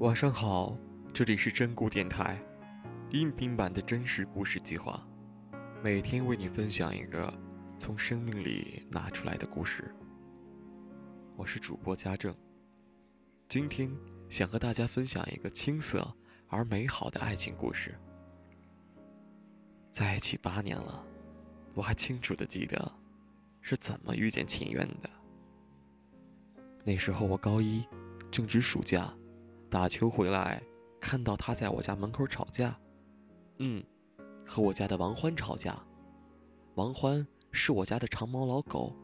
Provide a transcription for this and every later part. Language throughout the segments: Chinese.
晚上好，这里是真故电台，音频版的真实故事计划，每天为你分享一个从生命里拿出来的故事。我是主播家政，今天想和大家分享一个青涩而美好的爱情故事。在一起八年了，我还清楚的记得是怎么遇见秦渊的。那时候我高一，正值暑假，打球回来，看到他在我家门口吵架。嗯，和我家的王欢吵架。王欢是我家的长毛老狗，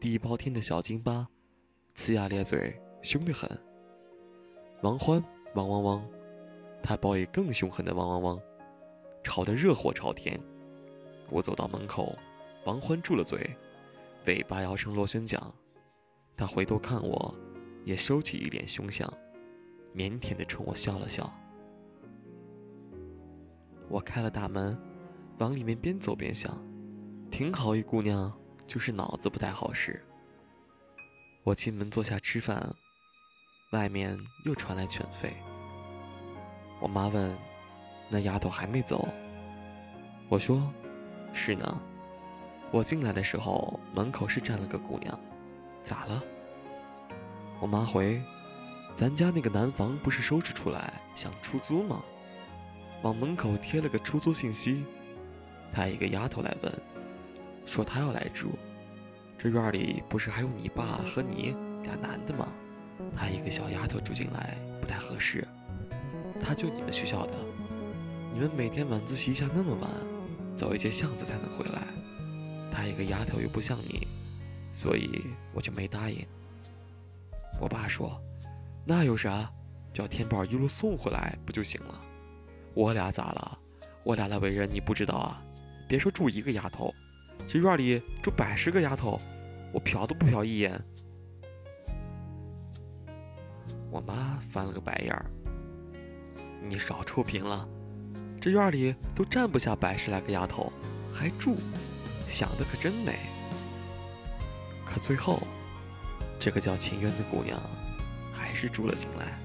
地包天的小金巴，呲牙咧嘴，凶得很。王欢汪汪汪，他报以更凶狠的汪汪汪，吵得热火朝天。我走到门口，王欢住了嘴，尾巴摇成螺旋桨。他回头看我，也收起一脸凶相，腼腆地冲我笑了笑。我开了大门，往里面边走边想，挺好一姑娘，就是脑子不太好使。我进门坐下吃饭，外面又传来犬吠。我妈问：“那丫头还没走？”我说：“是呢。”我进来的时候，门口是站了个姑娘。咋了？我妈回，咱家那个南房不是收拾出来想出租吗？往门口贴了个出租信息。她一个丫头来问，说她要来住。这院里不是还有你爸和你俩男的吗？她一个小丫头住进来不太合适。她就你们学校的，你们每天晚自习下那么晚，走一节巷子才能回来。她一个丫头又不像你。所以我就没答应。我爸说：“那有啥，叫天宝一路送回来不就行了？我俩咋了？我俩的为人你不知道啊？别说住一个丫头，这院里住百十个丫头，我瞟都不瞟一眼。”我妈翻了个白眼儿：“你少臭贫了，这院里都站不下百十来个丫头，还住，想的可真美。”可最后，这个叫秦渊的姑娘，住了进来。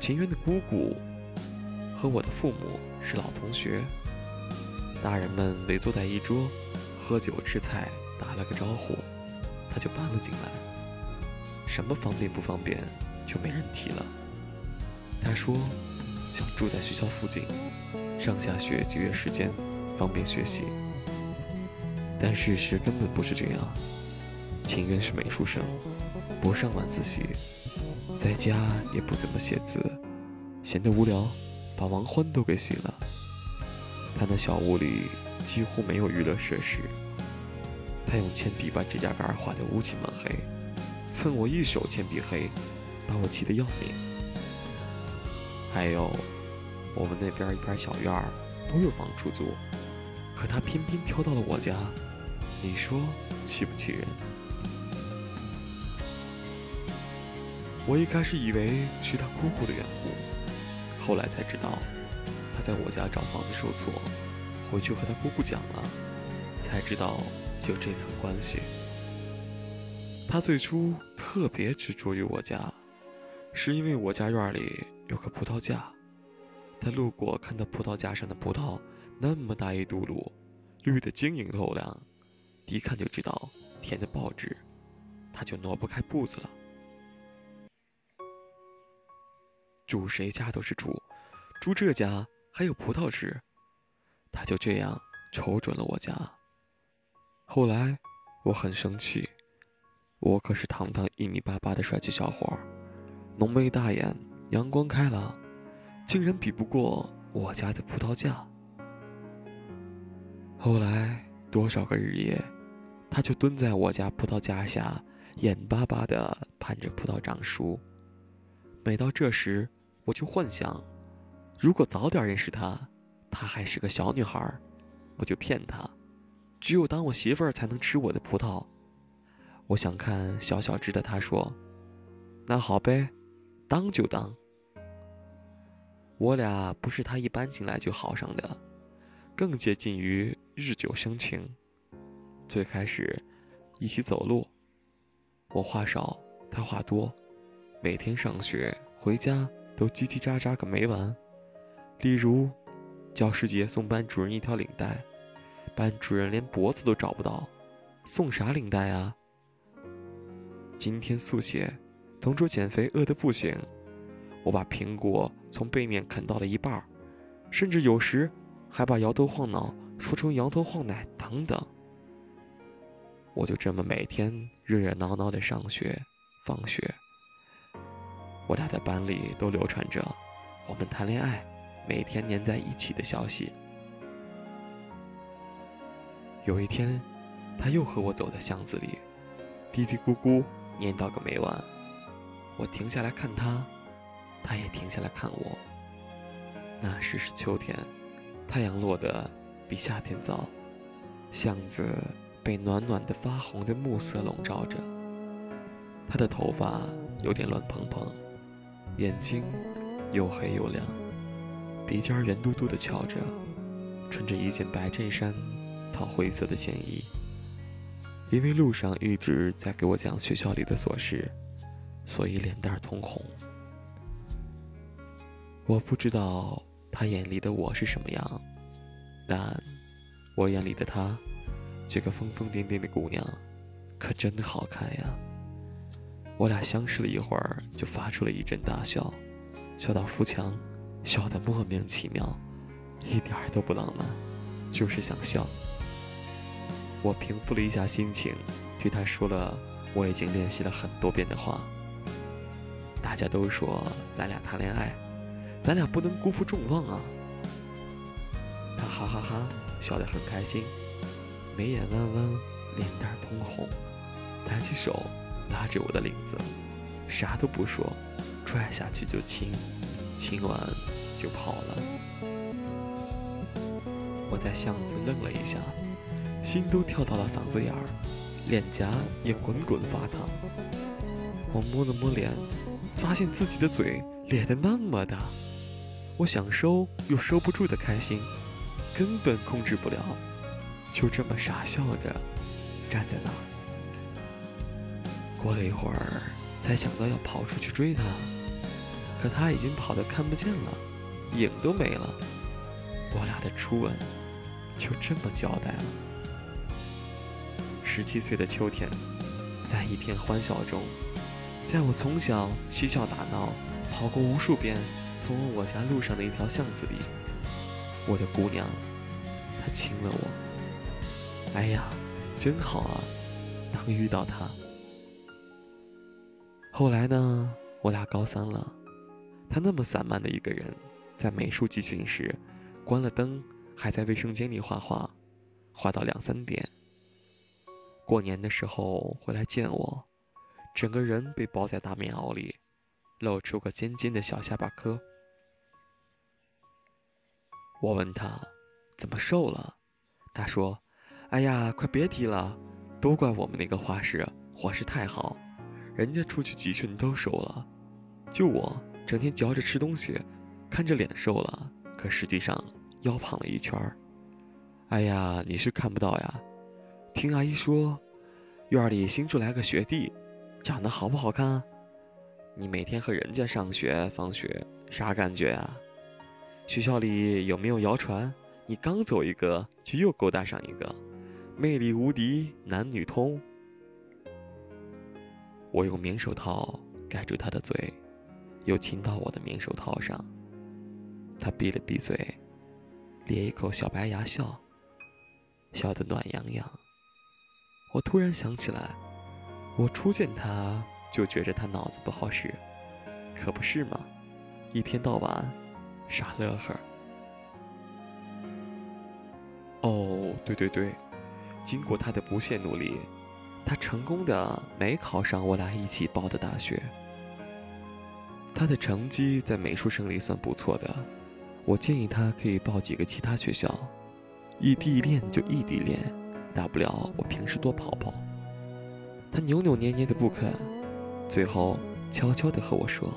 秦渊的姑姑和我的父母是老同学，大人们围坐在一桌，喝酒吃菜，打了个招呼，他就搬了进来。什么方便不方便，就没人提了。他说，想住在学校附近，上下学节约时间，方便学习。但事实根本不是这样。秦渊是美术生，不上晚自习，在家也不怎么写字，闲得无聊，把王欢都给洗了。他那小屋里几乎没有娱乐设施。他用铅笔把指甲盖画得乌漆嘛黑，蹭我一手铅笔黑，把我气得要命。还有，我们那边一片小院儿都有房出租。可他偏偏挑到了我家，你说气不气人？我一开始以为是他姑姑的缘故，后来才知道，他在我家找房子受挫，回去和他姑姑讲了，才知道有这层关系。他最初特别执着于我家，是因为我家院里有个葡萄架，他路过看到葡萄架上的葡萄。那么大一嘟噜，绿的晶莹透亮，一看就知道甜的爆汁，他就挪不开步子了。住谁家都是住，住这家还有葡萄吃，他就这样瞅准了我家。后来我很生气，我可是堂堂一米八八的帅气小伙，浓眉大眼，阳光开朗，竟然比不过我家的葡萄架。后来多少个日夜，他就蹲在我家葡萄架下，眼巴巴地盼着葡萄长熟。每到这时，我就幻想，如果早点认识她，她还是个小女孩，我就骗她，只有当我媳妇儿才能吃我的葡萄。我想看小小只的她说：“那好呗，当就当。”我俩不是他一搬进来就好上的。更接近于日久生情。最开始，一起走路，我话少，他话多。每天上学回家都叽叽喳喳个没完。例如，教师节送班主任一条领带，班主任连脖子都找不到，送啥领带啊？今天速写，同桌减肥饿得不行，我把苹果从背面啃到了一半，甚至有时还把摇头晃脑说成摇头晃奶等等。我就这么每天热热闹闹的上学、放学。我俩在班里都流传着我们谈恋爱、每天黏在一起的消息。有一天，他又和我走在巷子里，嘀嘀咕咕念叨个没完。我停下来看他，他也停下来看我。那时是秋天，太阳落得比夏天早，巷子。被暖暖的发红的暮色笼罩着，他的头发有点乱蓬蓬，眼睛又黑又亮，鼻尖圆嘟嘟的翘着，穿着一件白衬衫套灰色的线衣。因为路上一直在给我讲学校里的琐事，所以脸蛋通红。我不知道他眼里的我是什么样，但我眼里的他。这个疯疯癫癫的姑娘，可真好看呀！我俩相视了一会儿，就发出了一阵大笑，笑到扶墙，笑得莫名其妙，一点都不浪漫，就是想笑。我平复了一下心情，对她说了我已经练习了很多遍的话。大家都说咱俩谈恋爱，咱俩不能辜负众望啊！她哈哈哈，笑得很开心。眉眼弯弯，脸蛋通红，抬起手拉着我的领子，啥都不说，拽下去就亲，亲完就跑了。我在巷子愣了一下，心都跳到了嗓子眼儿，脸颊也滚滚发烫。我摸了摸脸，发现自己的嘴咧得那么大，我想收又收不住的开心，根本控制不了。就这么傻笑着站在那儿，过了一会儿，才想到要跑出去追他，可他已经跑得看不见了，影都没了。我俩的初吻就这么交代了。十七岁的秋天，在一片欢笑中，在我从小嬉笑打闹、跑过无数遍通往我家路上的一条巷子里，我的姑娘，她亲了我。哎呀，真好啊，能遇到他。后来呢，我俩高三了，他那么散漫的一个人，在美术集训时，关了灯还在卫生间里画画，画到两三点。过年的时候回来见我，整个人被包在大棉袄里，露出个尖尖的小下巴颏。我问他怎么瘦了，他说。哎呀，快别提了，都怪我们那个画室伙食太好，人家出去集训都瘦了，就我整天嚼着吃东西，看着脸瘦了，可实际上腰胖了一圈儿。哎呀，你是看不到呀，听阿姨说，院里新出来个学弟，长得好不好看？你每天和人家上学放学，啥感觉啊？学校里有没有谣传，你刚走一个就又勾搭上一个？魅力无敌，男女通。我用棉手套盖住他的嘴，又亲到我的棉手套上。他闭了闭嘴，咧一口小白牙笑，笑得暖洋洋。我突然想起来，我初见他就觉着他脑子不好使，可不是吗？一天到晚傻乐呵。哦，对对对。经过他的不懈努力，他成功的没考上我俩一起报的大学。他的成绩在美术生里算不错的，我建议他可以报几个其他学校，异地恋就异地恋，大不了我平时多跑跑。他扭扭捏捏的不肯，最后悄悄的和我说：“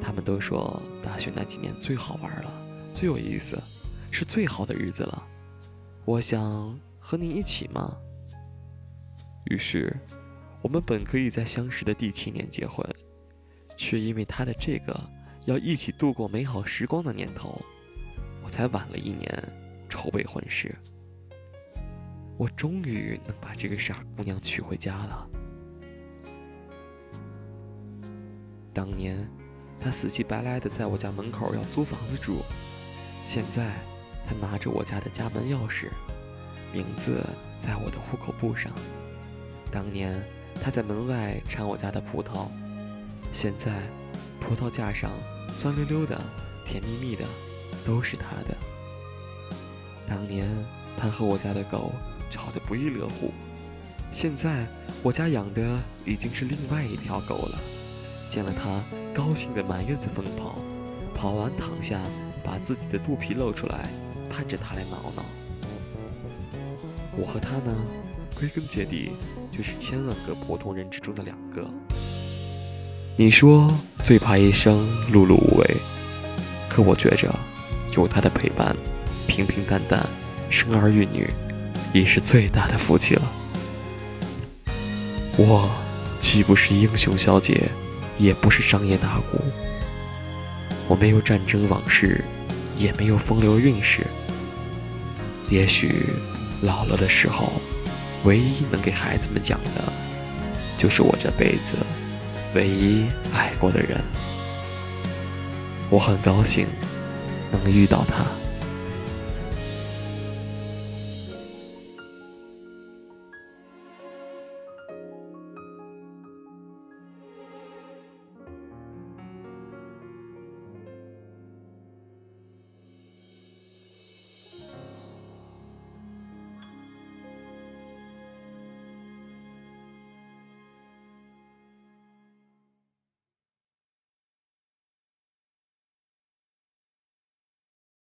他们都说大学那几年最好玩了，最有意思，是最好的日子了。”我想。和你一起吗？于是，我们本可以在相识的第七年结婚，却因为他的这个要一起度过美好时光的念头，我才晚了一年筹备婚事。我终于能把这个傻姑娘娶回家了。当年，她死乞白赖的在我家门口要租房子住，现在，她拿着我家的家门钥匙，名字在我的户口簿上。当年，他在门外尝我家的葡萄，现在，葡萄架上酸溜溜的、甜蜜蜜的，都是他的。当年，他和我家的狗吵得不亦乐乎，现在，我家养的已经是另外一条狗了。见了他，高兴的满院子疯跑，跑完躺下，把自己的肚皮露出来，盼着他来挠挠。我和他呢，归根结底就是千万个普通人之中的两个。你说最怕一生碌碌无为，可我觉着有他的陪伴，平平淡淡，生儿育女，已是最大的福气了。我既不是英雄小姐。也不是商业大贾，我没有战争往事，也没有风流韵事。也许老了的时候，唯一能给孩子们讲的，就是我这辈子唯一爱过的人。我很高兴能遇到他。